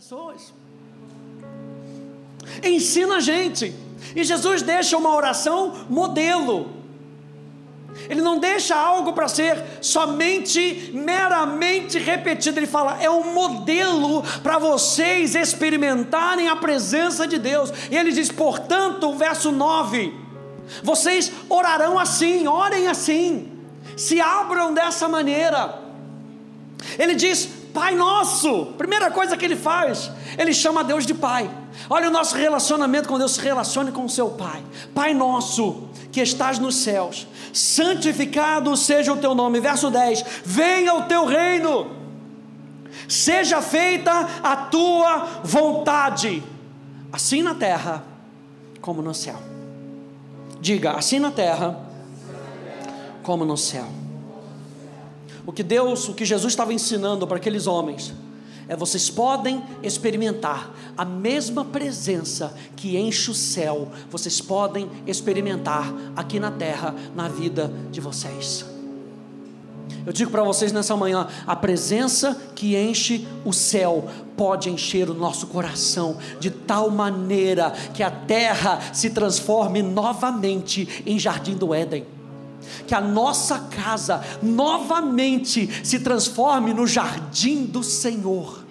pessoas. Ensina a gente. E Jesus deixa uma oração modelo. Ele não deixa algo para ser somente, meramente repetido. Ele fala, é um modelo para vocês experimentarem a presença de Deus. E ele diz, portanto, verso 9: vocês orarão assim, orem assim, se abram dessa maneira. Ele diz, Pai Nosso, primeira coisa que ele faz, ele chama Deus de Pai. Olha o nosso relacionamento com Deus, se relacione com o seu Pai. Pai Nosso, que estás nos céus, santificado seja o teu nome. Verso 10: Venha o teu reino, seja feita a tua vontade, assim na terra como no céu. Diga, assim na terra como no céu. O que Deus, o que Jesus estava ensinando para aqueles homens, é vocês podem experimentar a mesma presença que enche o céu, vocês podem experimentar aqui na terra, na vida de vocês. Eu digo para vocês nessa manhã: a presença que enche o céu pode encher o nosso coração de tal maneira que a terra se transforme novamente em jardim do Éden que a nossa casa novamente se transforme no jardim do Senhor.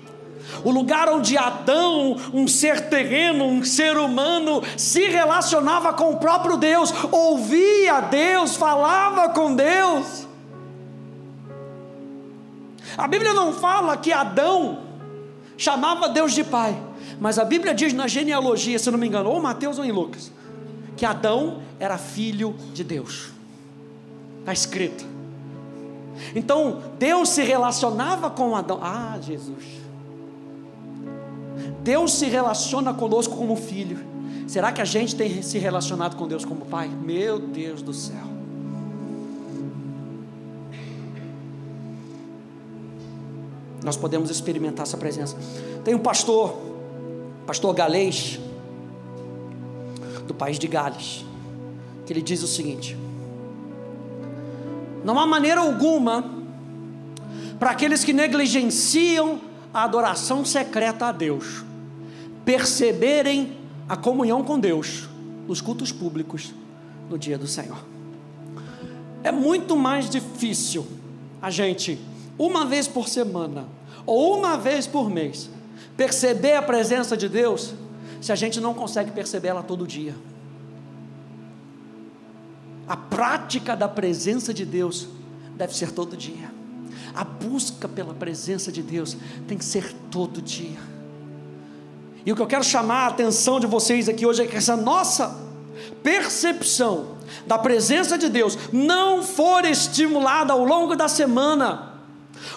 O lugar onde Adão, um ser terreno, um ser humano, se relacionava com o próprio Deus, ouvia Deus, falava com Deus. A Bíblia não fala que Adão chamava Deus de pai, mas a Bíblia diz na genealogia, se não me engano, ou Mateus ou em Lucas, que Adão era filho de Deus. Está escrito. Então, Deus se relacionava com Adão. Ah, Jesus. Deus se relaciona conosco como filho. Será que a gente tem se relacionado com Deus como pai? Meu Deus do céu. Nós podemos experimentar essa presença. Tem um pastor, pastor galês, do país de Gales, que ele diz o seguinte: não há maneira alguma para aqueles que negligenciam a adoração secreta a Deus perceberem a comunhão com Deus nos cultos públicos no dia do Senhor. É muito mais difícil a gente, uma vez por semana ou uma vez por mês, perceber a presença de Deus se a gente não consegue perceber ela todo dia. A prática da presença de Deus deve ser todo dia. A busca pela presença de Deus tem que ser todo dia. E o que eu quero chamar a atenção de vocês aqui hoje é que essa nossa percepção da presença de Deus não for estimulada ao longo da semana,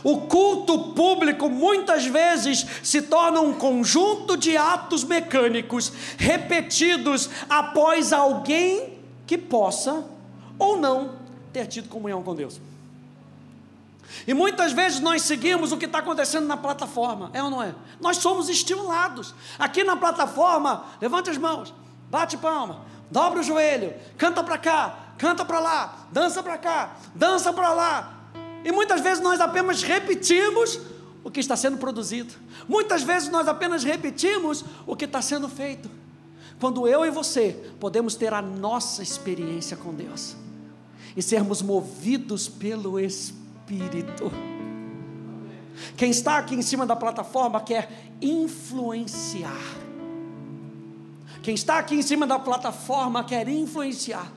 o culto público muitas vezes se torna um conjunto de atos mecânicos repetidos após alguém que possa ou não ter tido comunhão com Deus. E muitas vezes nós seguimos o que está acontecendo na plataforma, é ou não é? Nós somos estimulados. Aqui na plataforma, levante as mãos, bate palma, dobra o joelho, canta para cá, canta para lá, dança para cá, dança para lá. E muitas vezes nós apenas repetimos o que está sendo produzido. Muitas vezes nós apenas repetimos o que está sendo feito. Quando eu e você podemos ter a nossa experiência com Deus e sermos movidos pelo Espírito. Quem está aqui em cima da plataforma quer influenciar. Quem está aqui em cima da plataforma quer influenciar.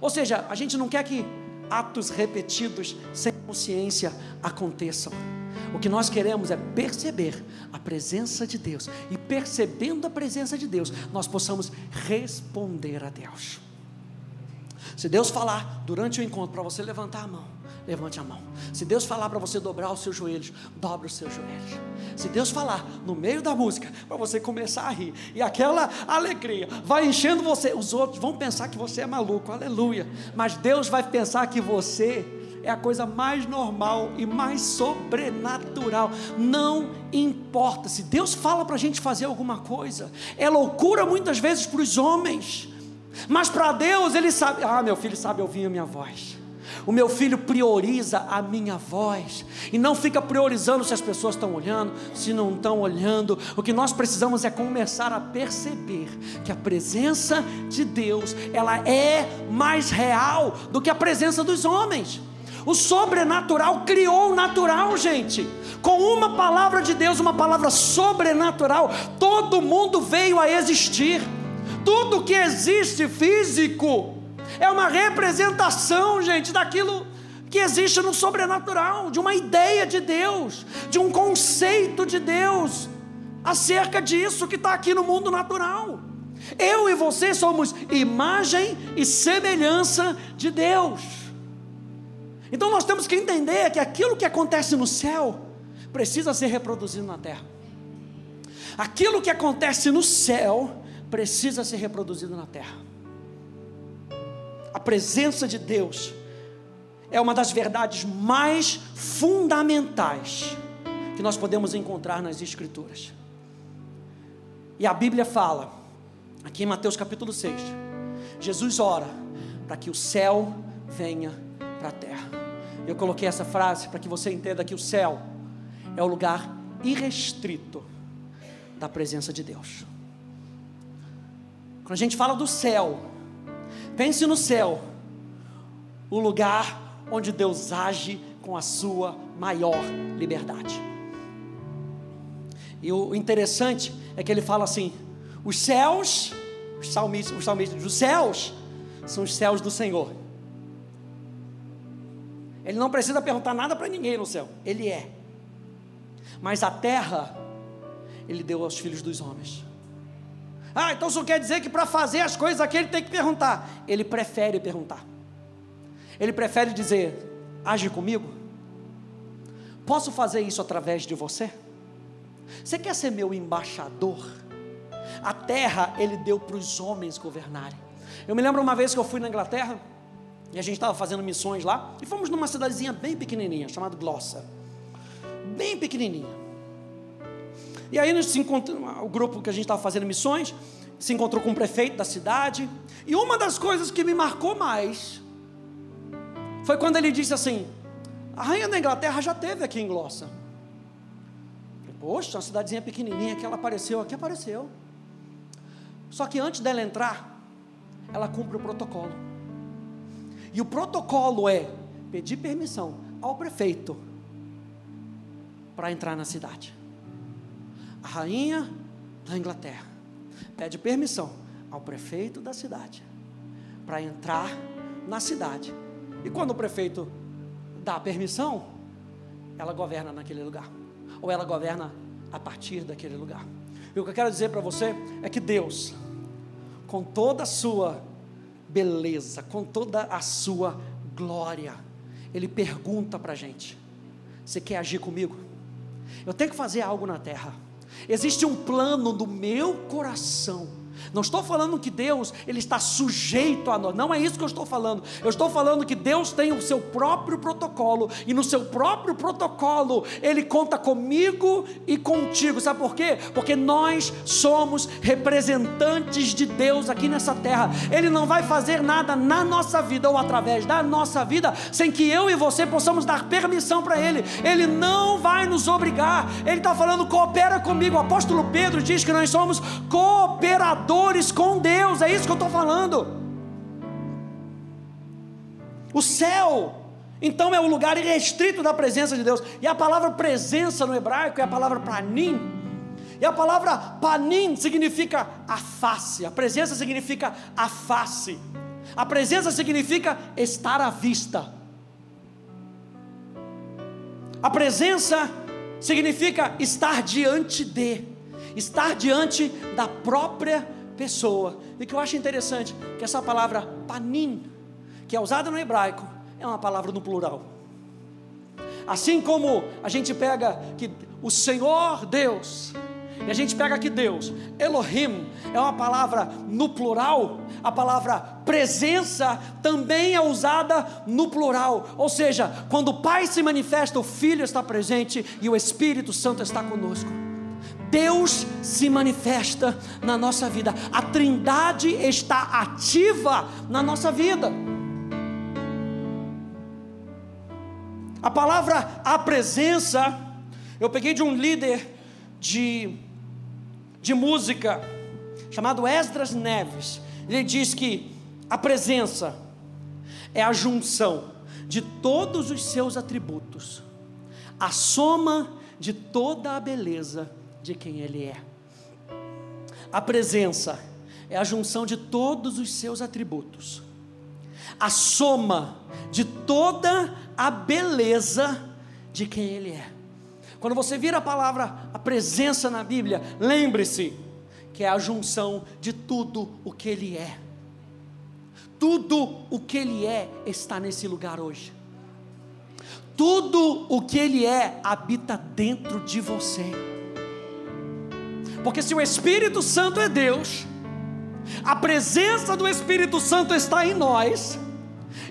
Ou seja, a gente não quer que atos repetidos sem consciência aconteçam. O que nós queremos é perceber a presença de Deus e percebendo a presença de Deus, nós possamos responder a Deus. Se Deus falar durante o encontro para você levantar a mão, levante a mão. Se Deus falar para você dobrar os seus joelhos, dobre os seus joelhos. Se Deus falar no meio da música para você começar a rir e aquela alegria vai enchendo você, os outros vão pensar que você é maluco, aleluia. Mas Deus vai pensar que você é a coisa mais normal e mais sobrenatural. Não importa. Se Deus fala para a gente fazer alguma coisa, é loucura muitas vezes para os homens. Mas para Deus, Ele sabe, ah, meu filho sabe ouvir a minha voz. O meu filho prioriza a minha voz e não fica priorizando se as pessoas estão olhando, se não estão olhando. O que nós precisamos é começar a perceber que a presença de Deus, ela é mais real do que a presença dos homens. O sobrenatural criou o natural, gente. Com uma palavra de Deus, uma palavra sobrenatural, todo mundo veio a existir. Tudo que existe físico é uma representação, gente, daquilo que existe no sobrenatural, de uma ideia de Deus, de um conceito de Deus acerca disso que está aqui no mundo natural. Eu e você somos imagem e semelhança de Deus. Então nós temos que entender que aquilo que acontece no céu precisa ser reproduzido na terra. Aquilo que acontece no céu precisa ser reproduzido na terra. A presença de Deus é uma das verdades mais fundamentais que nós podemos encontrar nas Escrituras. E a Bíblia fala, aqui em Mateus capítulo 6, Jesus ora para que o céu venha para a terra. Eu coloquei essa frase para que você entenda que o céu é o lugar irrestrito da presença de Deus. Quando a gente fala do céu, pense no céu, o lugar onde Deus age com a sua maior liberdade. E o interessante é que ele fala assim: os céus, os salmistas, os salmistas, os céus são os céus do Senhor. Ele não precisa perguntar nada para ninguém no céu, ele é. Mas a terra, ele deu aos filhos dos homens. Ah, então isso quer dizer que para fazer as coisas aqui ele tem que perguntar. Ele prefere perguntar. Ele prefere dizer: age comigo. Posso fazer isso através de você? Você quer ser meu embaixador? A terra ele deu para os homens governarem. Eu me lembro uma vez que eu fui na Inglaterra e a gente estava fazendo missões lá e fomos numa cidadezinha bem pequenininha chamada Glossa, bem pequenininha. E aí nós se o grupo que a gente estava fazendo missões se encontrou com o prefeito da cidade. E uma das coisas que me marcou mais foi quando ele disse assim: a rainha da Inglaterra já teve aqui em Glossa. Poxa, uma cidadezinha pequenininha que ela apareceu aqui, apareceu. Só que antes dela entrar, ela cumpre o protocolo. E o protocolo é pedir permissão ao prefeito para entrar na cidade. A rainha da Inglaterra pede permissão ao prefeito da cidade para entrar na cidade. E quando o prefeito dá a permissão, ela governa naquele lugar, ou ela governa a partir daquele lugar. E o que eu quero dizer para você é que Deus, com toda a sua beleza, com toda a sua glória, Ele pergunta para a gente: Você quer agir comigo? Eu tenho que fazer algo na terra. Existe um plano do meu coração não estou falando que Deus ele está sujeito a nós. Não é isso que eu estou falando. Eu estou falando que Deus tem o seu próprio protocolo e no seu próprio protocolo ele conta comigo e contigo. Sabe por quê? Porque nós somos representantes de Deus aqui nessa terra. Ele não vai fazer nada na nossa vida ou através da nossa vida sem que eu e você possamos dar permissão para ele. Ele não vai nos obrigar. Ele está falando coopera comigo. O apóstolo Pedro diz que nós somos cooperadores com Deus, é isso que eu estou falando. O céu, então, é o lugar irrestrito da presença de Deus, e a palavra presença no hebraico é a palavra panim, e a palavra panim significa a face, a presença significa a face, a presença significa estar à vista, a presença significa estar diante de, estar diante da própria pessoa. E que eu acho interessante que essa palavra panim, que é usada no hebraico, é uma palavra no plural. Assim como a gente pega que o Senhor Deus, e a gente pega aqui Deus, Elohim, é uma palavra no plural, a palavra presença também é usada no plural, ou seja, quando o Pai se manifesta, o Filho está presente e o Espírito Santo está conosco. Deus se manifesta na nossa vida, a Trindade está ativa na nossa vida. A palavra a presença, eu peguei de um líder de, de música chamado Esdras Neves. Ele diz que a presença é a junção de todos os seus atributos, a soma de toda a beleza de quem Ele é. A presença é a junção de todos os seus atributos, a soma de toda a beleza de quem Ele é. Quando você vira a palavra a presença na Bíblia, lembre-se que é a junção de tudo o que Ele é. Tudo o que Ele é está nesse lugar hoje. Tudo o que Ele é habita dentro de você. Porque se o Espírito Santo é Deus, a presença do Espírito Santo está em nós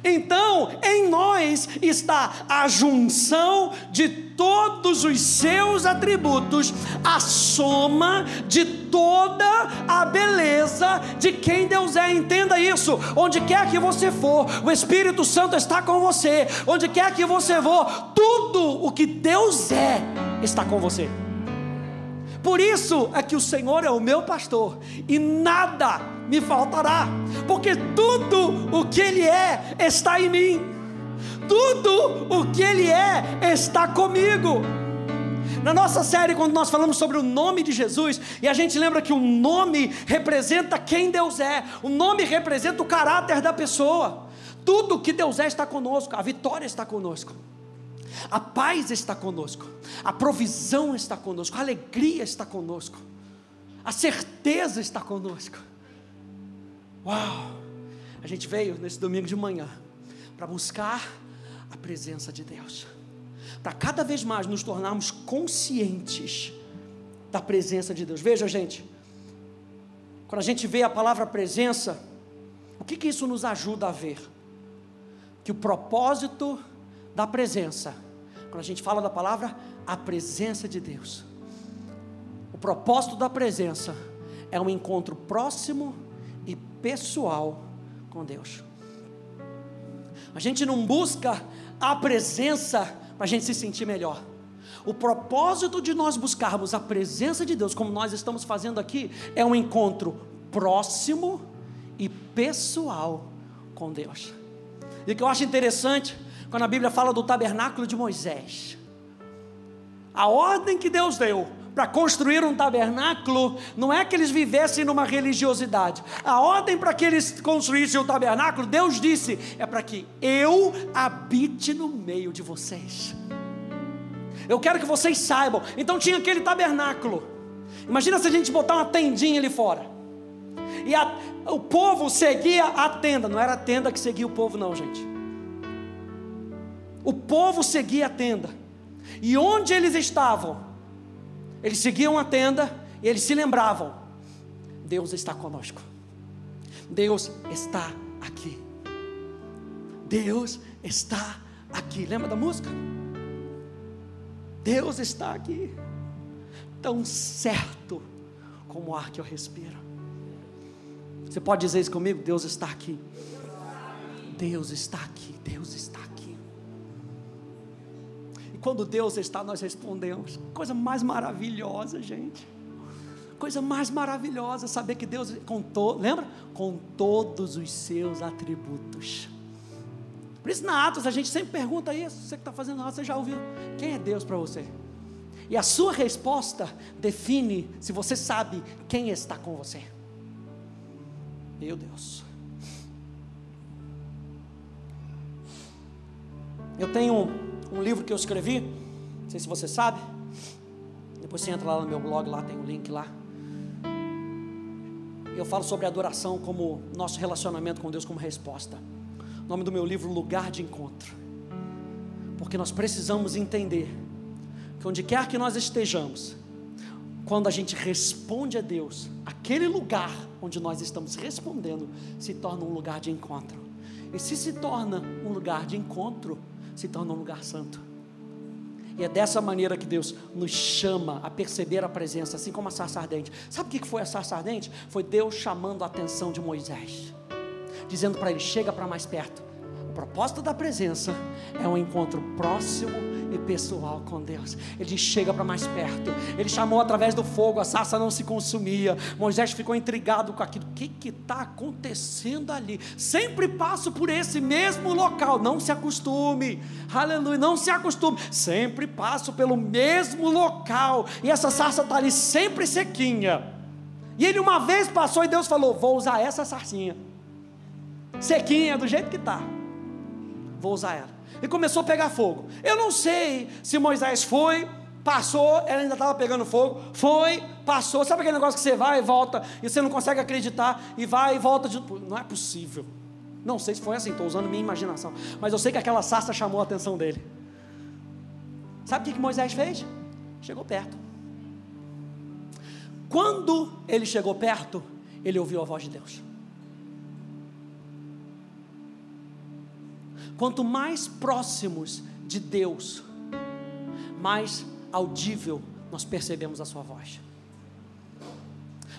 então, em nós está a junção de todos os seus atributos, a soma de toda a beleza de quem Deus é. Entenda isso. Onde quer que você for, o Espírito Santo está com você. Onde quer que você for, tudo o que Deus é está com você. Por isso é que o Senhor é o meu pastor e nada me faltará, porque tudo o que Ele é está em mim, tudo o que Ele é está comigo. Na nossa série, quando nós falamos sobre o nome de Jesus, e a gente lembra que o nome representa quem Deus é, o nome representa o caráter da pessoa. Tudo que Deus é está conosco, a vitória está conosco. A paz está conosco, a provisão está conosco, a alegria está conosco, a certeza está conosco. Uau! A gente veio nesse domingo de manhã para buscar a presença de Deus, para cada vez mais nos tornarmos conscientes da presença de Deus. Veja, gente, quando a gente vê a palavra presença, o que, que isso nos ajuda a ver? Que o propósito da presença. Quando a gente fala da palavra, a presença de Deus. O propósito da presença é um encontro próximo e pessoal com Deus. A gente não busca a presença para a gente se sentir melhor. O propósito de nós buscarmos a presença de Deus, como nós estamos fazendo aqui, é um encontro próximo e pessoal com Deus. E o que eu acho interessante quando a Bíblia fala do tabernáculo de Moisés. A ordem que Deus deu para construir um tabernáculo não é que eles vivessem numa religiosidade. A ordem para que eles construíssem o tabernáculo, Deus disse, é para que eu habite no meio de vocês. Eu quero que vocês saibam. Então tinha aquele tabernáculo. Imagina se a gente botar uma tendinha ali fora. E a, o povo seguia a tenda. Não era a tenda que seguia o povo, não, gente. O povo seguia a tenda. E onde eles estavam? Eles seguiam a tenda e eles se lembravam: Deus está conosco. Deus está aqui. Deus está aqui. Lembra da música? Deus está aqui. Tão certo como o ar que eu respiro. Você pode dizer isso comigo? Deus está aqui. Deus está aqui. Deus está aqui quando Deus está, nós respondemos. Coisa mais maravilhosa, gente. Coisa mais maravilhosa saber que Deus contou, lembra? Com todos os seus atributos. Por isso, na Atos, a gente sempre pergunta isso. Você que está fazendo Atos, você já ouviu? Quem é Deus para você? E a sua resposta define se você sabe quem está com você. Meu Deus. Eu tenho um livro que eu escrevi, não sei se você sabe. Depois você entra lá no meu blog, lá tem o um link lá. Eu falo sobre adoração como nosso relacionamento com Deus como resposta. O nome do meu livro, Lugar de Encontro. Porque nós precisamos entender que onde quer que nós estejamos, quando a gente responde a Deus, aquele lugar onde nós estamos respondendo se torna um lugar de encontro. E se se torna um lugar de encontro, se torna um lugar santo. E é dessa maneira que Deus nos chama a perceber a presença, assim como a sarça ardente. Sabe o que foi a sarça ardente? Foi Deus chamando a atenção de Moisés, dizendo para ele: chega para mais perto, O propósito da presença é um encontro próximo e pessoal com Deus. Ele chega para mais perto. Ele chamou através do fogo, a sarça não se consumia. Moisés ficou intrigado com aquilo. O que está acontecendo ali? Sempre passo por esse mesmo local. Não se acostume. Aleluia. Não se acostume. Sempre passo pelo mesmo local. E essa sarça está ali sempre sequinha. E ele uma vez passou e Deus falou: Vou usar essa sarcinha. Sequinha, do jeito que está. Vou usar ela e começou a pegar fogo. Eu não sei se Moisés foi, passou, ela ainda estava pegando fogo, foi, passou. Sabe aquele negócio que você vai e volta e você não consegue acreditar e vai e volta de. Não é possível. Não sei se foi assim, estou usando minha imaginação. Mas eu sei que aquela sarça chamou a atenção dele. Sabe o que, que Moisés fez? Chegou perto. Quando ele chegou perto, ele ouviu a voz de Deus. Quanto mais próximos de Deus, mais audível nós percebemos a Sua voz.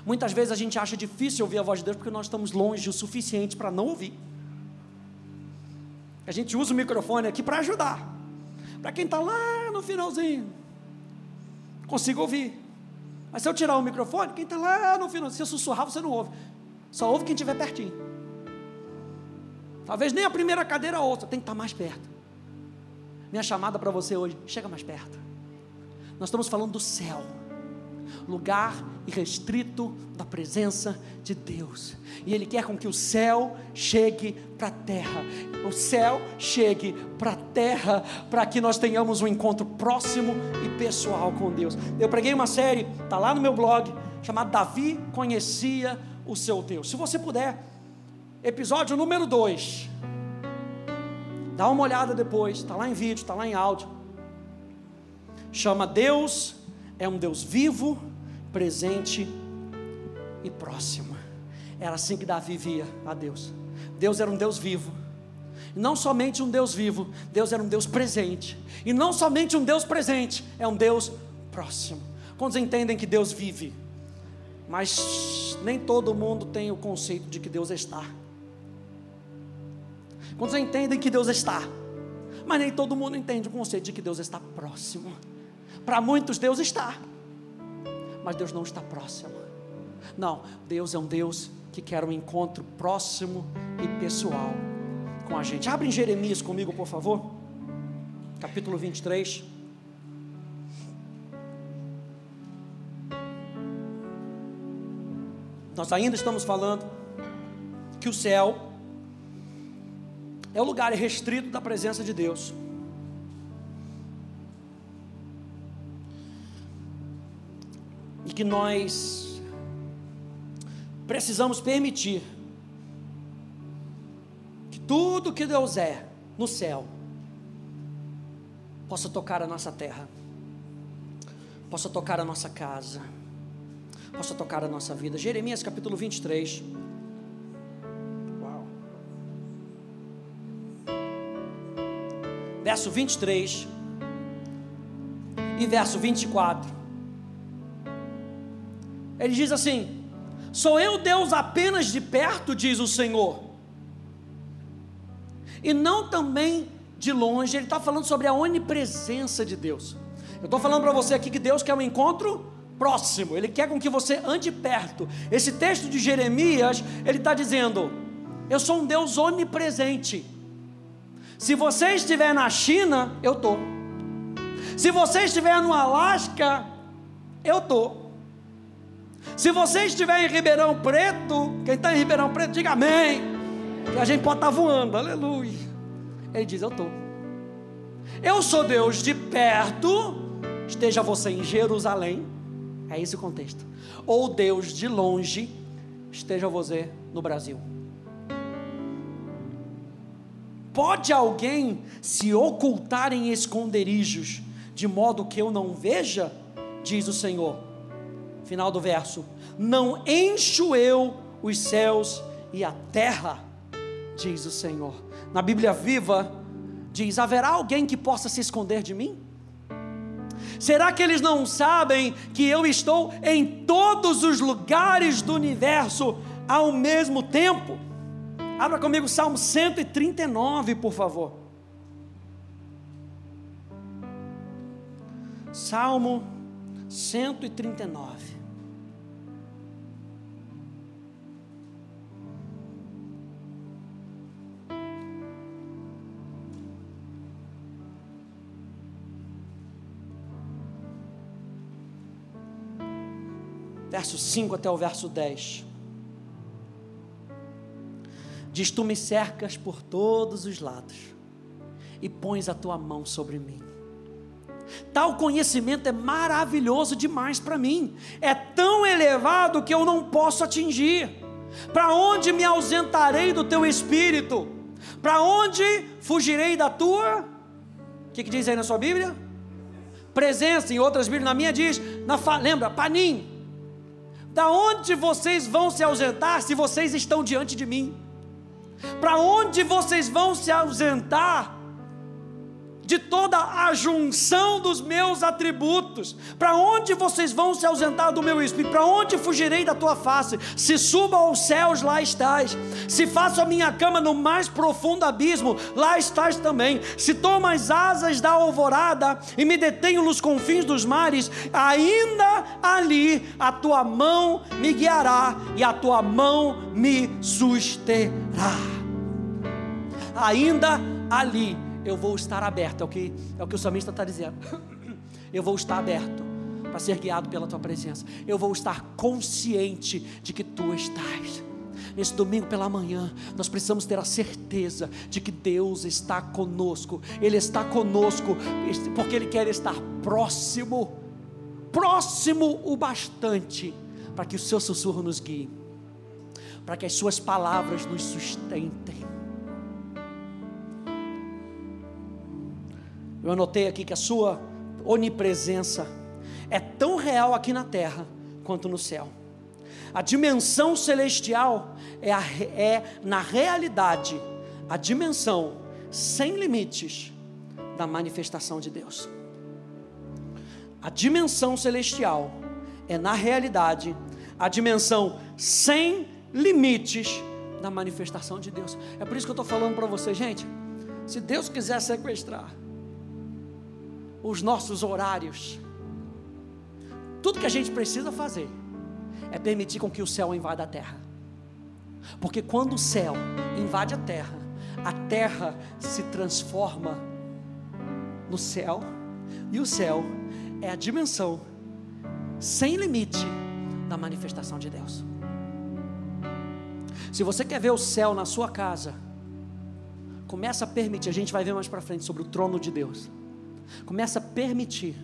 Muitas vezes a gente acha difícil ouvir a voz de Deus porque nós estamos longe o suficiente para não ouvir. A gente usa o microfone aqui para ajudar. Para quem está lá no finalzinho, consigo ouvir. Mas se eu tirar o microfone, quem está lá no final, se eu sussurrar, você não ouve. Só ouve quem estiver pertinho. Talvez nem a primeira cadeira ouça, tem que estar mais perto. Minha chamada para você hoje, chega mais perto. Nós estamos falando do céu, lugar irrestrito da presença de Deus. E Ele quer com que o céu chegue para a terra. O céu chegue para a terra, para que nós tenhamos um encontro próximo e pessoal com Deus. Eu preguei uma série, está lá no meu blog, chamada Davi Conhecia o Seu Deus. Se você puder, episódio número 2. Dá uma olhada depois, está lá em vídeo, está lá em áudio. Chama Deus, é um Deus vivo, presente e próximo. Era assim que Davi via a Deus. Deus era um Deus vivo. Não somente um Deus vivo, Deus era um Deus presente. E não somente um Deus presente, é um Deus próximo. Quantos entendem que Deus vive? Mas nem todo mundo tem o conceito de que Deus está. Quantos entendem que Deus está? Mas nem todo mundo entende o conceito de que Deus está próximo. Para muitos, Deus está, mas Deus não está próximo. Não, Deus é um Deus que quer um encontro próximo e pessoal com a gente. Abre em Jeremias comigo, por favor. Capítulo 23. Nós ainda estamos falando que o céu é o lugar restrito da presença de Deus. E que nós precisamos permitir que tudo que Deus é no céu possa tocar a nossa terra, possa tocar a nossa casa, possa tocar a nossa vida. Jeremias capítulo 23. Verso 23 e verso 24. Ele diz assim: Sou eu Deus apenas de perto, diz o Senhor, e não também de longe. Ele está falando sobre a onipresença de Deus. Eu estou falando para você aqui que Deus quer um encontro próximo, Ele quer com que você ande perto. Esse texto de Jeremias, ele está dizendo: Eu sou um Deus onipresente. Se você estiver na China, eu tô. Se você estiver no Alasca, eu tô. Se você estiver em Ribeirão Preto, quem está em Ribeirão Preto, diga amém. Que a gente pode estar tá voando, aleluia. Ele diz: Eu tô. Eu sou Deus de perto, esteja você em Jerusalém, é esse o contexto. Ou Deus de longe, esteja você no Brasil. Pode alguém se ocultar em esconderijos, de modo que eu não veja? Diz o Senhor. Final do verso: Não encho eu os céus e a terra, diz o Senhor. Na Bíblia viva, diz: Haverá alguém que possa se esconder de mim? Será que eles não sabem que eu estou em todos os lugares do universo ao mesmo tempo? Abra comigo Salmo 139, por favor. Salmo 139. Verso 5 até o verso 10. Diz: Tu me cercas por todos os lados e pões a tua mão sobre mim. Tal conhecimento é maravilhoso demais para mim, é tão elevado que eu não posso atingir. Para onde me ausentarei do teu espírito? Para onde fugirei da tua? O que, que, diz aí na sua Bíblia? Presença, em outras Bíblias, na minha diz, na, lembra, panim. Da onde vocês vão se ausentar se vocês estão diante de mim? Para onde vocês vão se ausentar de toda a junção dos meus atributos. Para onde vocês vão se ausentar do meu espírito? Para onde fugirei da tua face? Se suba aos céus, lá estás. Se faço a minha cama no mais profundo abismo, lá estás também. Se tomo as asas da alvorada e me detenho nos confins dos mares, ainda ali a tua mão me guiará e a tua mão me susterá. Ainda ali eu vou estar aberto, é o que, é o, que o salmista está dizendo. Eu vou estar aberto para ser guiado pela tua presença. Eu vou estar consciente de que tu estás. Nesse domingo pela manhã, nós precisamos ter a certeza de que Deus está conosco. Ele está conosco porque Ele quer estar próximo, próximo o bastante para que o seu sussurro nos guie, para que as suas palavras nos sustentem. Eu anotei aqui que a sua onipresença é tão real aqui na terra quanto no céu. A dimensão celestial é, a, é na realidade, a dimensão sem limites da manifestação de Deus. A dimensão celestial é, na realidade, a dimensão sem limites da manifestação de Deus. É por isso que eu estou falando para você, gente. Se Deus quiser sequestrar, os nossos horários. Tudo que a gente precisa fazer é permitir com que o céu invada a terra. Porque quando o céu invade a terra, a terra se transforma no céu, e o céu é a dimensão sem limite da manifestação de Deus. Se você quer ver o céu na sua casa, começa a permitir, a gente vai ver mais para frente sobre o trono de Deus. Começa a permitir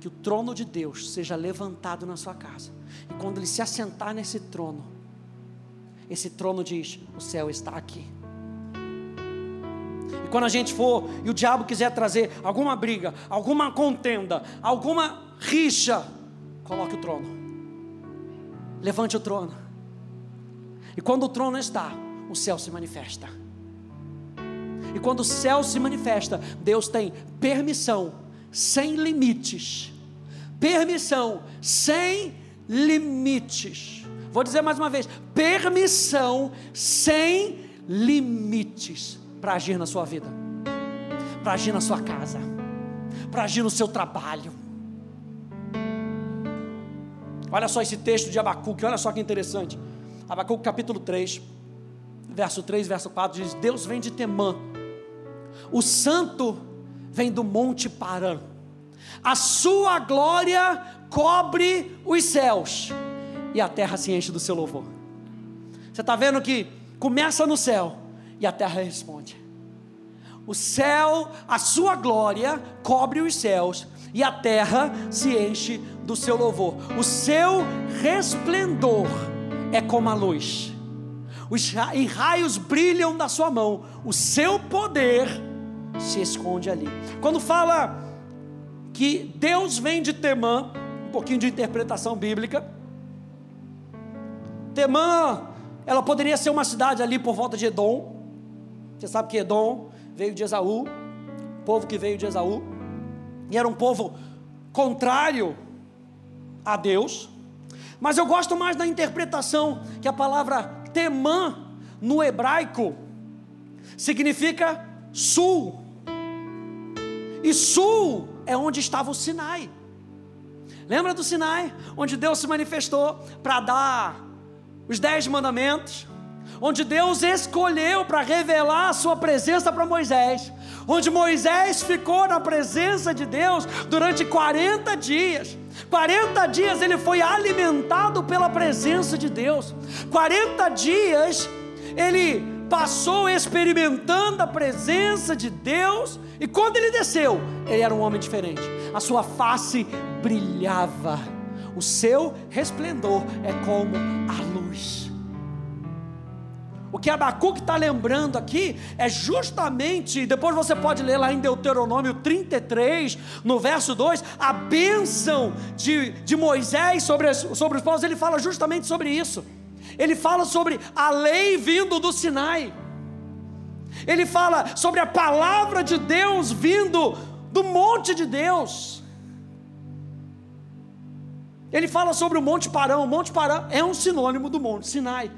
que o trono de Deus seja levantado na sua casa. E quando ele se assentar nesse trono, esse trono diz: O céu está aqui. E quando a gente for e o diabo quiser trazer alguma briga, alguma contenda, alguma rixa, coloque o trono. Levante o trono. E quando o trono está, o céu se manifesta. E quando o céu se manifesta, Deus tem permissão sem limites. Permissão sem limites. Vou dizer mais uma vez: permissão sem limites para agir na sua vida, para agir na sua casa, para agir no seu trabalho. Olha só esse texto de Abacuque, olha só que interessante. Abacuque capítulo 3, verso 3, verso 4 diz: Deus vem de Temã o santo vem do Monte Paran. A sua glória cobre os céus e a terra se enche do seu louvor. Você está vendo que começa no céu e a terra responde. O céu, a sua glória cobre os céus e a terra se enche do seu louvor. O seu resplendor é como a luz. Os raios brilham da sua mão. O seu poder se esconde ali. Quando fala que Deus vem de Temã, um pouquinho de interpretação bíblica. Temã, ela poderia ser uma cidade ali por volta de Edom. Você sabe que Edom veio de Esaú, povo que veio de Esaú, e era um povo contrário a Deus. Mas eu gosto mais da interpretação que a palavra Temã no hebraico significa sul. E sul é onde estava o Sinai. Lembra do Sinai? Onde Deus se manifestou para dar os dez mandamentos, onde Deus escolheu para revelar a sua presença para Moisés, onde Moisés ficou na presença de Deus durante 40 dias. 40 dias ele foi alimentado pela presença de Deus. 40 dias ele passou experimentando a presença de Deus, e quando ele desceu, ele era um homem diferente. A sua face brilhava, o seu resplendor é como a luz. O que Abacuque está lembrando aqui é justamente, depois você pode ler lá em Deuteronômio 33, no verso 2, a bênção de, de Moisés sobre, sobre os povos, ele fala justamente sobre isso. Ele fala sobre a lei vindo do Sinai. Ele fala sobre a palavra de Deus vindo do monte de Deus. Ele fala sobre o Monte Parão. O Monte Parão é um sinônimo do Monte Sinai.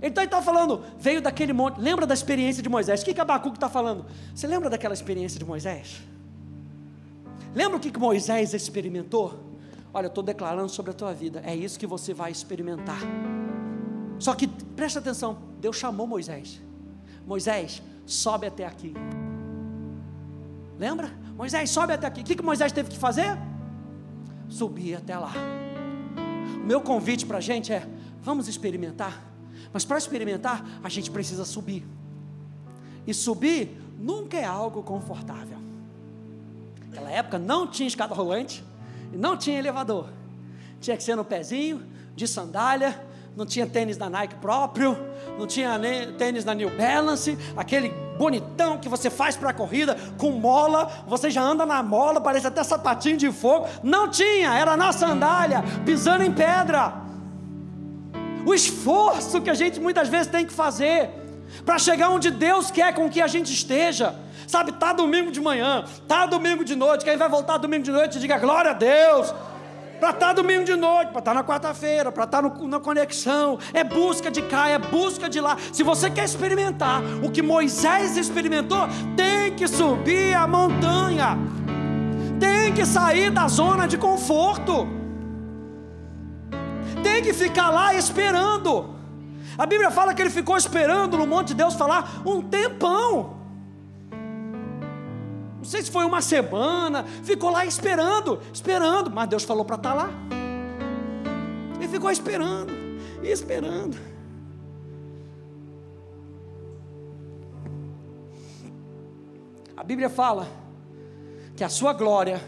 Então ele está falando, veio daquele monte. Lembra da experiência de Moisés? O que, que Abacuque está falando? Você lembra daquela experiência de Moisés? Lembra o que, que Moisés experimentou? Olha, eu estou declarando sobre a tua vida. É isso que você vai experimentar. Só que presta atenção, Deus chamou Moisés. Moisés, sobe até aqui. Lembra? Moisés, sobe até aqui. O que, que Moisés teve que fazer? Subir até lá. O meu convite para a gente é: vamos experimentar mas para experimentar, a gente precisa subir. E subir nunca é algo confortável. Naquela época não tinha escada rolante, não tinha elevador. Tinha que ser no pezinho, de sandália, não tinha tênis da Nike próprio, não tinha tênis da New Balance, aquele bonitão que você faz para a corrida, com mola, você já anda na mola, parece até sapatinho de fogo. Não tinha, era na sandália, pisando em pedra o esforço que a gente muitas vezes tem que fazer para chegar onde Deus quer com que a gente esteja. Sabe, tá domingo de manhã, tá domingo de noite, quem vai voltar domingo de noite, diga glória a Deus. Para estar tá domingo de noite, para estar tá na quarta-feira, para estar tá na conexão, é busca de cá, é busca de lá. Se você quer experimentar o que Moisés experimentou, tem que subir a montanha, tem que sair da zona de conforto tem que ficar lá esperando. A Bíblia fala que ele ficou esperando no monte de Deus falar um tempão. Não sei se foi uma semana, ficou lá esperando, esperando, mas Deus falou para estar tá lá. Ele ficou esperando, esperando. A Bíblia fala que a sua glória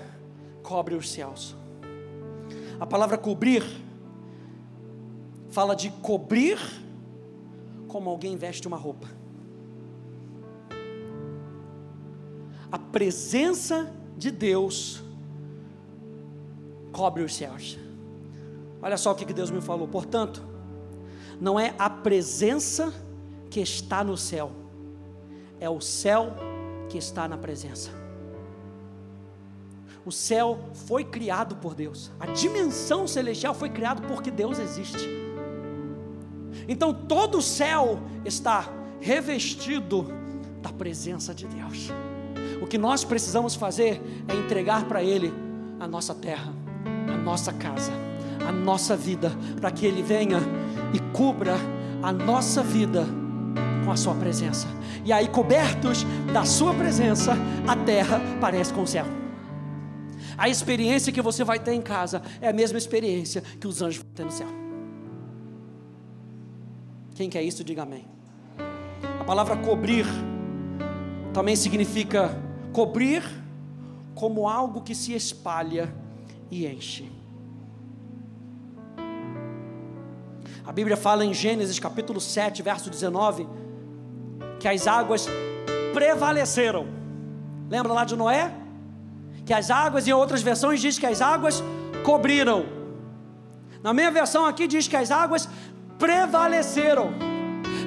cobre os céus. A palavra cobrir fala de cobrir como alguém veste uma roupa. A presença de Deus cobre os céus. Olha só o que Deus me falou. Portanto, não é a presença que está no céu, é o céu que está na presença. O céu foi criado por Deus, a dimensão celestial foi criada porque Deus existe. Então todo o céu está revestido da presença de Deus. O que nós precisamos fazer é entregar para Ele a nossa terra, a nossa casa, a nossa vida, para que Ele venha e cubra a nossa vida com a Sua presença. E aí, cobertos da Sua presença, a terra parece com o céu. A experiência que você vai ter em casa é a mesma experiência que os anjos vão ter no céu. Quem quer isso, diga amém. A palavra cobrir também significa cobrir como algo que se espalha e enche. A Bíblia fala em Gênesis capítulo 7, verso 19, que as águas prevaleceram. Lembra lá de Noé? Que as águas, em outras versões, diz que as águas cobriram. Na minha versão aqui diz que as águas prevaleceram.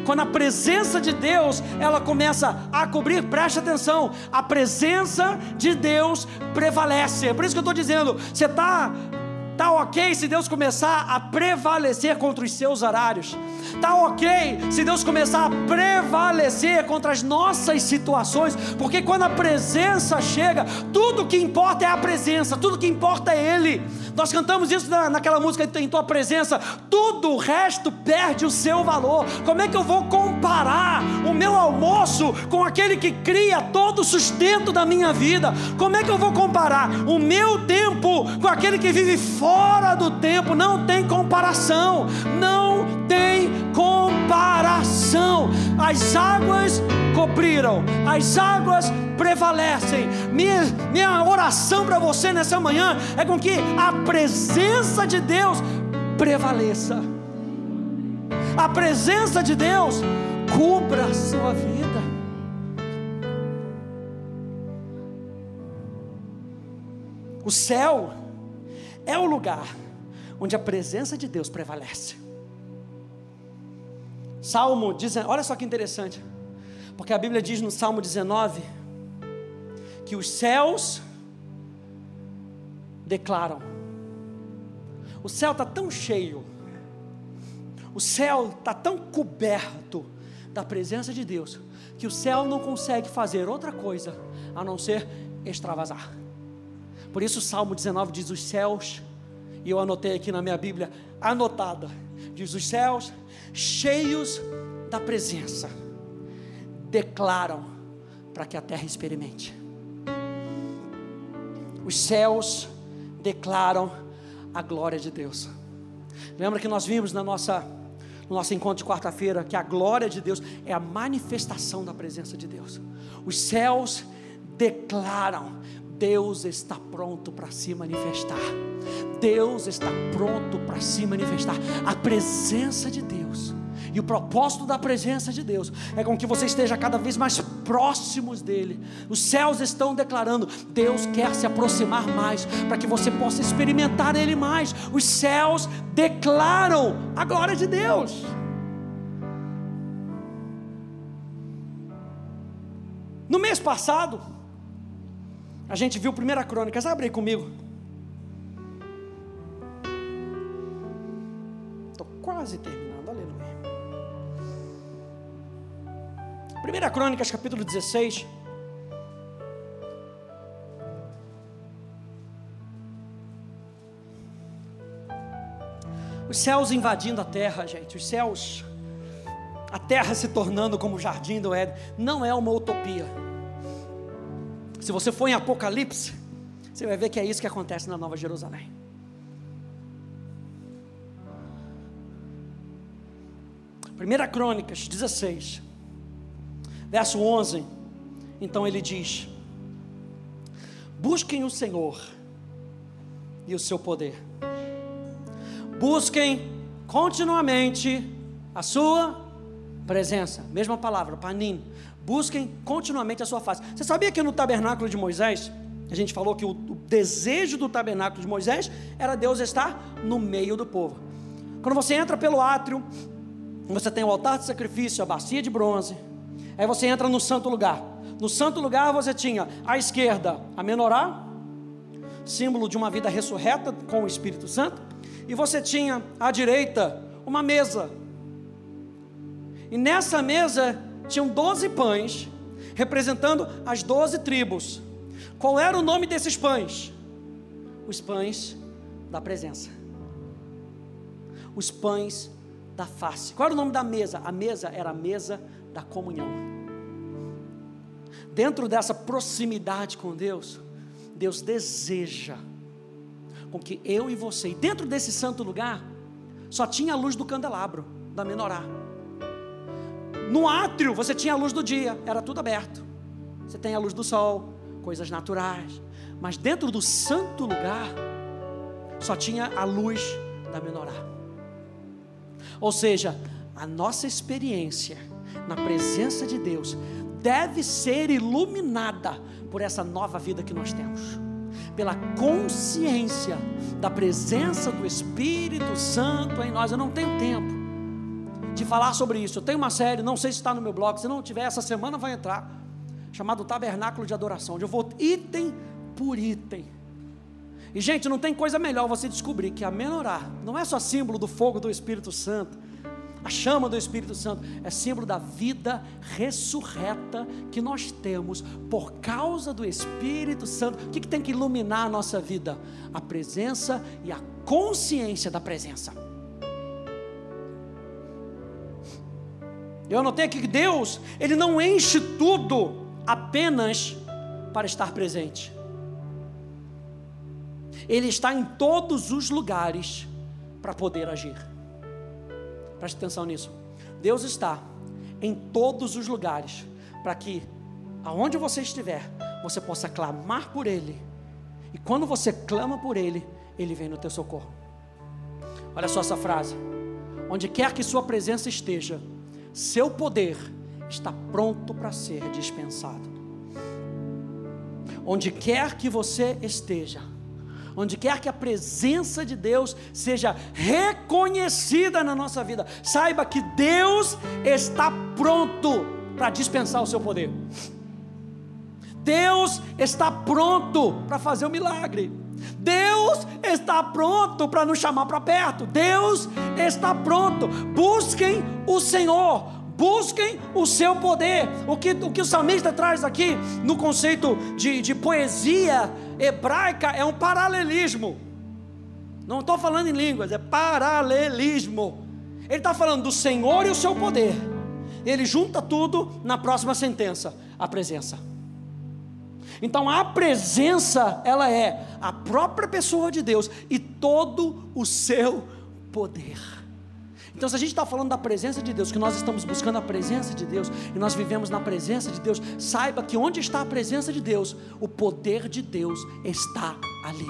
Quando a presença de Deus ela começa a cobrir, preste atenção, a presença de Deus prevalece. É por isso que eu estou dizendo, você está Tá ok se Deus começar a prevalecer contra os seus horários. Tá ok se Deus começar a prevalecer contra as nossas situações, porque quando a presença chega, tudo que importa é a presença, tudo que importa é Ele. Nós cantamos isso na, naquela música em tua presença. Tudo o resto perde o seu valor. Como é que eu vou comparar o meu almoço com aquele que cria todo o sustento da minha vida? Como é que eu vou comparar o meu tempo com aquele que vive fora do tempo? Não tem comparação. Não tem comparação. As águas cobriram, as águas prevalecem. Minha, minha oração para você nessa manhã é com que a presença de Deus prevaleça. A presença de Deus cubra a sua vida. O céu é o lugar onde a presença de Deus prevalece. Salmo 19, olha só que interessante, porque a Bíblia diz no Salmo 19 que os céus declaram. O céu está tão cheio, o céu está tão coberto da presença de Deus, que o céu não consegue fazer outra coisa a não ser extravasar. Por isso o Salmo 19 diz: os céus, e eu anotei aqui na minha Bíblia, anotada, diz: os céus cheios da presença declaram para que a terra experimente. Os céus declaram a glória de Deus. Lembra que nós vimos na nossa, no nosso encontro de quarta-feira que a glória de Deus é a manifestação da presença de Deus. Os céus declaram: Deus está pronto para se manifestar. Deus está pronto para se manifestar. A presença de Deus e o propósito da presença de Deus é com que você esteja cada vez mais próximos dele. Os céus estão declarando: Deus quer se aproximar mais, para que você possa experimentar Ele mais. Os céus declaram a glória de Deus. No mês passado, a gente viu 1 Crônicas, abre aí comigo. Estou quase terminando, aleluia. 1 Crônicas, capítulo 16. Os céus invadindo a terra, gente, os céus, a terra se tornando como o jardim do Éden, não é uma utopia. Se você for em Apocalipse, você vai ver que é isso que acontece na Nova Jerusalém. Primeira Crônicas 16 verso 11. Então ele diz: Busquem o Senhor e o seu poder. Busquem continuamente a sua presença. Mesma palavra, panim. Busquem continuamente a sua face. Você sabia que no tabernáculo de Moisés, a gente falou que o, o desejo do tabernáculo de Moisés era Deus estar no meio do povo. Quando você entra pelo átrio, você tem o altar de sacrifício, a bacia de bronze, Aí você entra no santo lugar. No santo lugar você tinha à esquerda a menorá, símbolo de uma vida ressurreta com o Espírito Santo, e você tinha à direita uma mesa. E nessa mesa tinham doze pães, representando as doze tribos. Qual era o nome desses pães? Os pães da presença. Os pães da face. Qual era o nome da mesa? A mesa era a mesa da comunhão. Dentro dessa proximidade com Deus, Deus deseja com que eu e você, e dentro desse santo lugar, só tinha a luz do candelabro, da menorá. No átrio você tinha a luz do dia, era tudo aberto. Você tem a luz do sol, coisas naturais. Mas dentro do santo lugar, só tinha a luz da menorá. Ou seja, a nossa experiência na presença de Deus, deve ser iluminada por essa nova vida que nós temos, pela consciência da presença do Espírito Santo em nós. Eu não tenho tempo de falar sobre isso. Eu tenho uma série, não sei se está no meu blog, se não tiver, essa semana vai entrar, chamado Tabernáculo de Adoração, onde eu vou item por item E, gente, não tem coisa melhor você descobrir que a menorá não é só símbolo do fogo do Espírito Santo, a chama do Espírito Santo, é símbolo da vida ressurreta que nós temos por causa do Espírito Santo. O que, que tem que iluminar a nossa vida? A presença e a consciência da presença. Eu anotei aqui que Deus, Ele não enche tudo apenas para estar presente. Ele está em todos os lugares para poder agir. Preste atenção nisso. Deus está em todos os lugares para que, aonde você estiver, você possa clamar por Ele. E quando você clama por Ele, Ele vem no teu socorro. Olha só essa frase: onde quer que Sua presença esteja, seu poder está pronto para ser dispensado. Onde quer que você esteja, onde quer que a presença de Deus seja reconhecida na nossa vida, saiba que Deus está pronto para dispensar o seu poder. Deus está pronto para fazer o milagre. Deus está pronto para nos chamar para perto. Deus está pronto. Busquem o Senhor busquem o seu poder. O que o, que o salmista traz aqui no conceito de, de poesia hebraica é um paralelismo. Não estou falando em línguas, é paralelismo. Ele está falando do Senhor e o seu poder. Ele junta tudo na próxima sentença: a presença. Então a presença, ela é a própria pessoa de Deus e todo o seu poder. Então, se a gente está falando da presença de Deus, que nós estamos buscando a presença de Deus e nós vivemos na presença de Deus, saiba que onde está a presença de Deus, o poder de Deus está ali.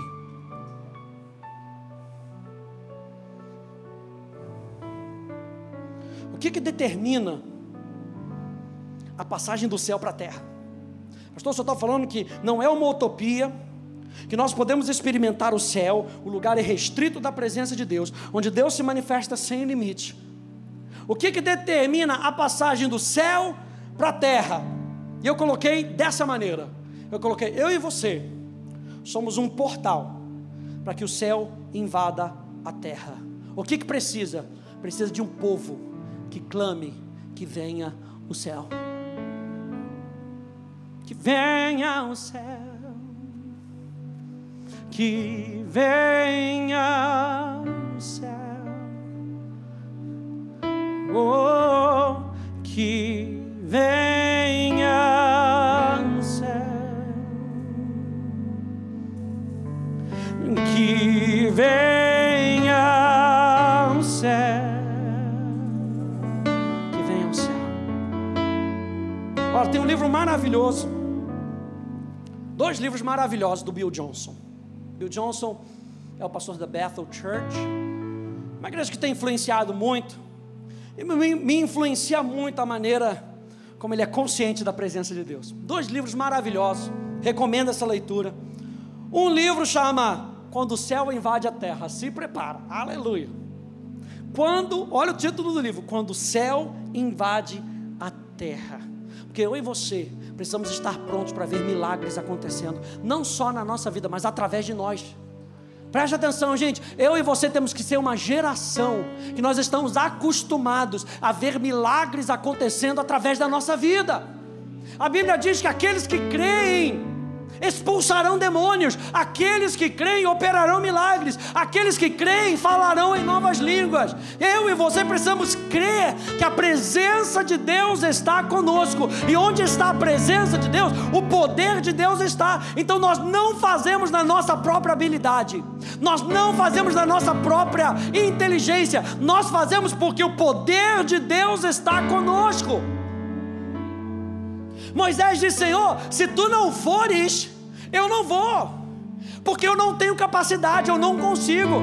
O que, que determina a passagem do céu para a terra? Pastor, só está falando que não é uma utopia que nós podemos experimentar o céu, o lugar é restrito da presença de Deus, onde Deus se manifesta sem limite. O que, que determina a passagem do céu para a terra? E eu coloquei dessa maneira: eu coloquei eu e você, somos um portal para que o céu invada a terra. O que, que precisa? Precisa de um povo que clame que venha o céu. Que venha o céu que venha o céu, oh, que venha o céu, que venha o céu. Olha, tem um livro maravilhoso. Dois livros maravilhosos do Bill Johnson. Bill Johnson é o pastor da Bethel Church, uma igreja que tem influenciado muito, e me, me influencia muito a maneira como ele é consciente da presença de Deus. Dois livros maravilhosos, recomendo essa leitura. Um livro chama Quando o Céu Invade a Terra, se prepara, aleluia. Quando, olha o título do livro: Quando o Céu Invade a Terra. Porque eu e você precisamos estar prontos para ver milagres acontecendo, não só na nossa vida, mas através de nós. Preste atenção, gente. Eu e você temos que ser uma geração que nós estamos acostumados a ver milagres acontecendo através da nossa vida. A Bíblia diz que aqueles que creem expulsarão demônios, aqueles que creem operarão milagres, aqueles que creem falarão em novas línguas. Eu e você precisamos crer que a presença de Deus está conosco, e onde está a presença de Deus, o poder de Deus está. Então nós não fazemos na nossa própria habilidade, nós não fazemos na nossa própria inteligência, nós fazemos porque o poder de Deus está conosco. Moisés disse: Senhor, se tu não fores, eu não vou, porque eu não tenho capacidade, eu não consigo.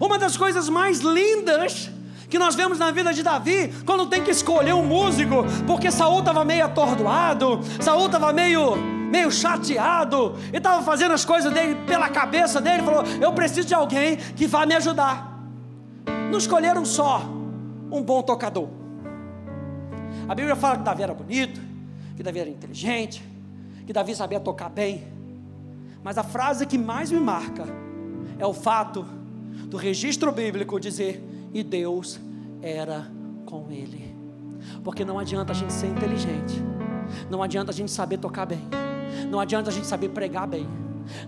Uma das coisas mais lindas que nós vemos na vida de Davi, quando tem que escolher um músico, porque Saul estava meio atordoado, Saul estava meio, meio chateado, e estava fazendo as coisas dele pela cabeça dele, falou: Eu preciso de alguém que vá me ajudar. Não escolheram só um bom tocador. A Bíblia fala que Davi era bonito, que Davi era inteligente, que Davi sabia tocar bem. Mas a frase que mais me marca é o fato do registro bíblico dizer: e Deus era com ele. Porque não adianta a gente ser inteligente, não adianta a gente saber tocar bem, não adianta a gente saber pregar bem,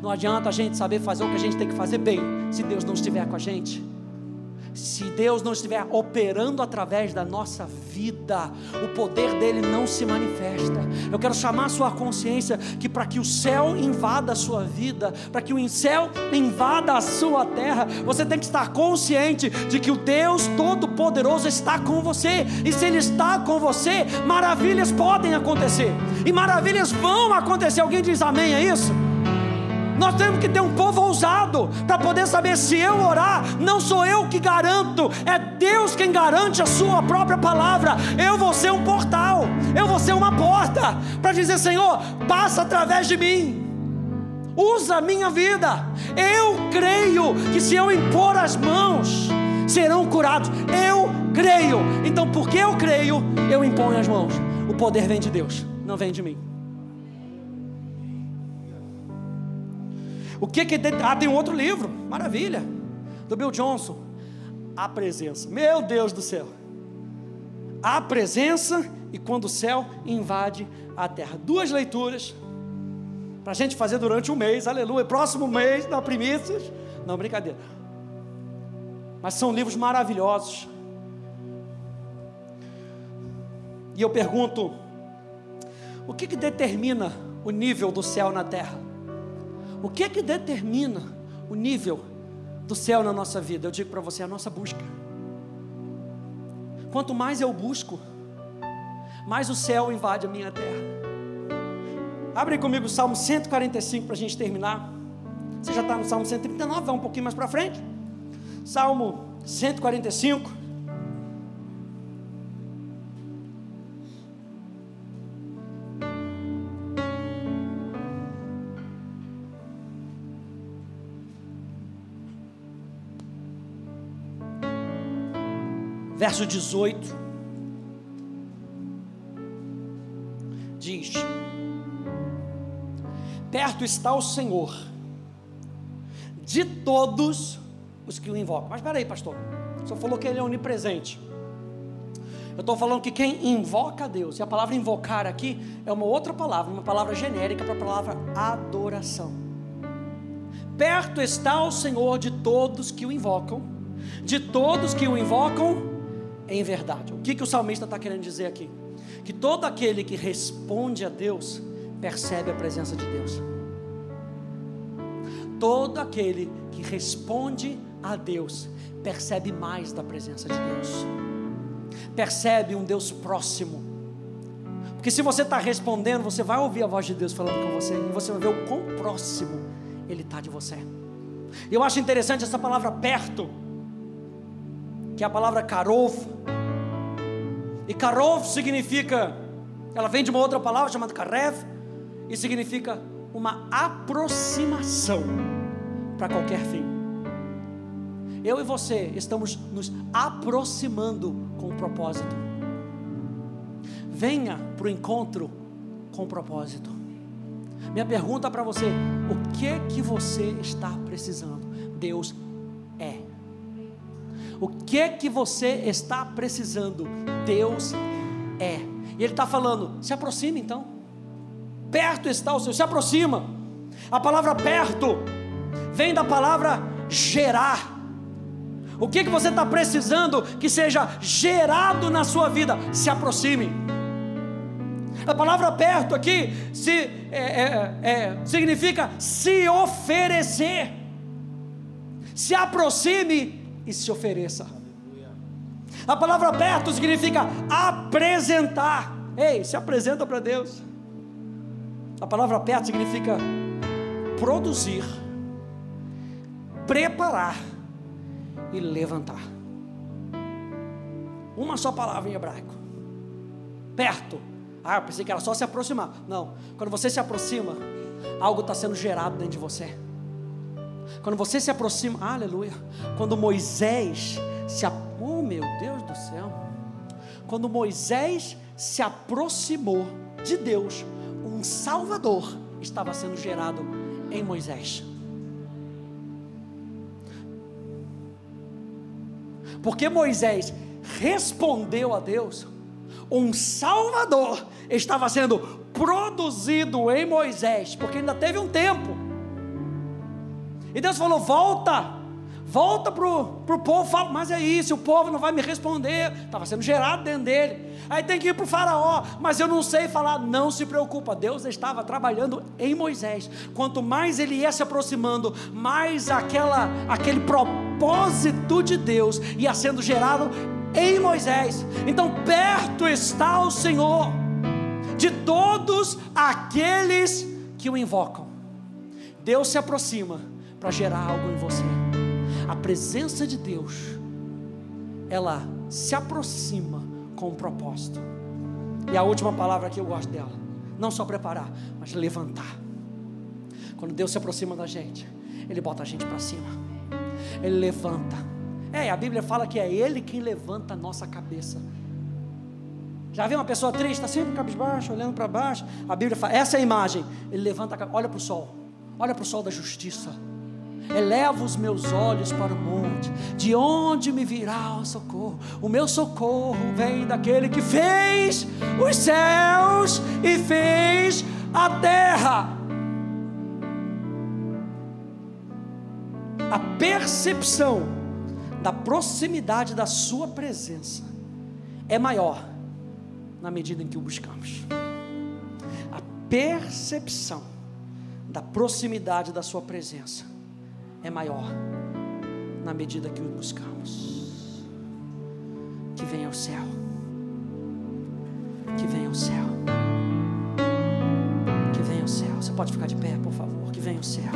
não adianta a gente saber fazer o que a gente tem que fazer bem, se Deus não estiver com a gente se Deus não estiver operando através da nossa vida, o poder dele não se manifesta. Eu quero chamar a sua consciência que para que o céu invada a sua vida, para que o céu invada a sua terra, você tem que estar consciente de que o Deus Todo-Poderoso está com você, e se Ele está com você, maravilhas podem acontecer, e maravilhas vão acontecer. Alguém diz amém a isso? Nós temos que ter um povo ousado para poder saber se eu orar, não sou eu que garanto, é Deus quem garante a sua própria palavra. Eu vou ser um portal, eu vou ser uma porta para dizer: Senhor, passa através de mim. Usa a minha vida. Eu creio que se eu impor as mãos, serão curados. Eu creio. Então, porque eu creio, eu imponho as mãos. O poder vem de Deus, não vem de mim. O que que. Ah, tem um outro livro, maravilha, do Bill Johnson. A presença. Meu Deus do céu. A presença e quando o céu invade a terra. Duas leituras para a gente fazer durante um mês, aleluia. Próximo mês, na primícias. Não, brincadeira. Mas são livros maravilhosos. E eu pergunto: o que, que determina o nível do céu na terra? O que é que determina o nível do céu na nossa vida? Eu digo para você, a nossa busca. Quanto mais eu busco, mais o céu invade a minha terra. Abre comigo o Salmo 145 para a gente terminar. Você já está no Salmo 139, vai um pouquinho mais para frente. Salmo 145. Verso 18, diz: Perto está o Senhor de todos os que o invocam. Mas espera aí, pastor, o senhor falou que ele é onipresente. Eu estou falando que quem invoca a Deus, e a palavra invocar aqui é uma outra palavra, uma palavra genérica para a palavra adoração. Perto está o Senhor de todos que o invocam, de todos que o invocam em verdade. O que, que o salmista está querendo dizer aqui? Que todo aquele que responde a Deus percebe a presença de Deus. Todo aquele que responde a Deus percebe mais da presença de Deus, percebe um Deus próximo. Porque se você está respondendo, você vai ouvir a voz de Deus falando com você, e você vai ver o quão próximo Ele está de você. Eu acho interessante essa palavra perto que é a palavra karov. E karov significa, ela vem de uma outra palavra chamada karev, e significa uma aproximação para qualquer fim. Eu e você estamos nos aproximando com o propósito. Venha para o encontro com o propósito. Minha pergunta para você: o que que você está precisando? Deus. O que é que você está precisando? Deus é. E Ele está falando: se aproxime então. Perto está o Senhor, se aproxima. A palavra perto vem da palavra gerar. O que, que você está precisando que seja gerado na sua vida? Se aproxime. A palavra perto aqui se, é, é, é, significa se oferecer. Se aproxime e se ofereça. A palavra perto significa apresentar. Ei, se apresenta para Deus. A palavra perto significa produzir, preparar e levantar. Uma só palavra em hebraico. Perto. Ah, eu pensei que era só se aproximar. Não. Quando você se aproxima, algo está sendo gerado dentro de você. Quando você se aproxima, aleluia. Quando Moisés se, oh meu Deus do céu. Quando Moisés se aproximou de Deus, um Salvador estava sendo gerado em Moisés. Porque Moisés respondeu a Deus, um Salvador estava sendo produzido em Moisés, porque ainda teve um tempo. E Deus falou: volta, volta para o povo, fala, mas é isso, o povo não vai me responder, estava sendo gerado dentro dele. Aí tem que ir para o faraó, mas eu não sei falar, não se preocupa, Deus estava trabalhando em Moisés. Quanto mais ele ia se aproximando, mais aquela, aquele propósito de Deus ia sendo gerado em Moisés. Então perto está o Senhor de todos aqueles que o invocam. Deus se aproxima para gerar algo em você. A presença de Deus, ela se aproxima com um propósito. E a última palavra que eu gosto dela, não só preparar, mas levantar. Quando Deus se aproxima da gente, Ele bota a gente para cima. Ele levanta. É, a Bíblia fala que é Ele quem levanta a nossa cabeça. Já viu uma pessoa triste, está sempre cabisbaixo, olhando para baixo? A Bíblia fala, essa é a imagem. Ele levanta a cabeça, olha para o sol, olha para o sol da justiça Eleva os meus olhos para o monte, de onde me virá o socorro? O meu socorro vem daquele que fez os céus e fez a terra. A percepção da proximidade da Sua presença é maior na medida em que o buscamos. A percepção da proximidade da Sua presença é maior na medida que o buscamos. Que venha o céu. Que venha o céu. Que venha o céu. Você pode ficar de pé, por favor. Que venha o céu.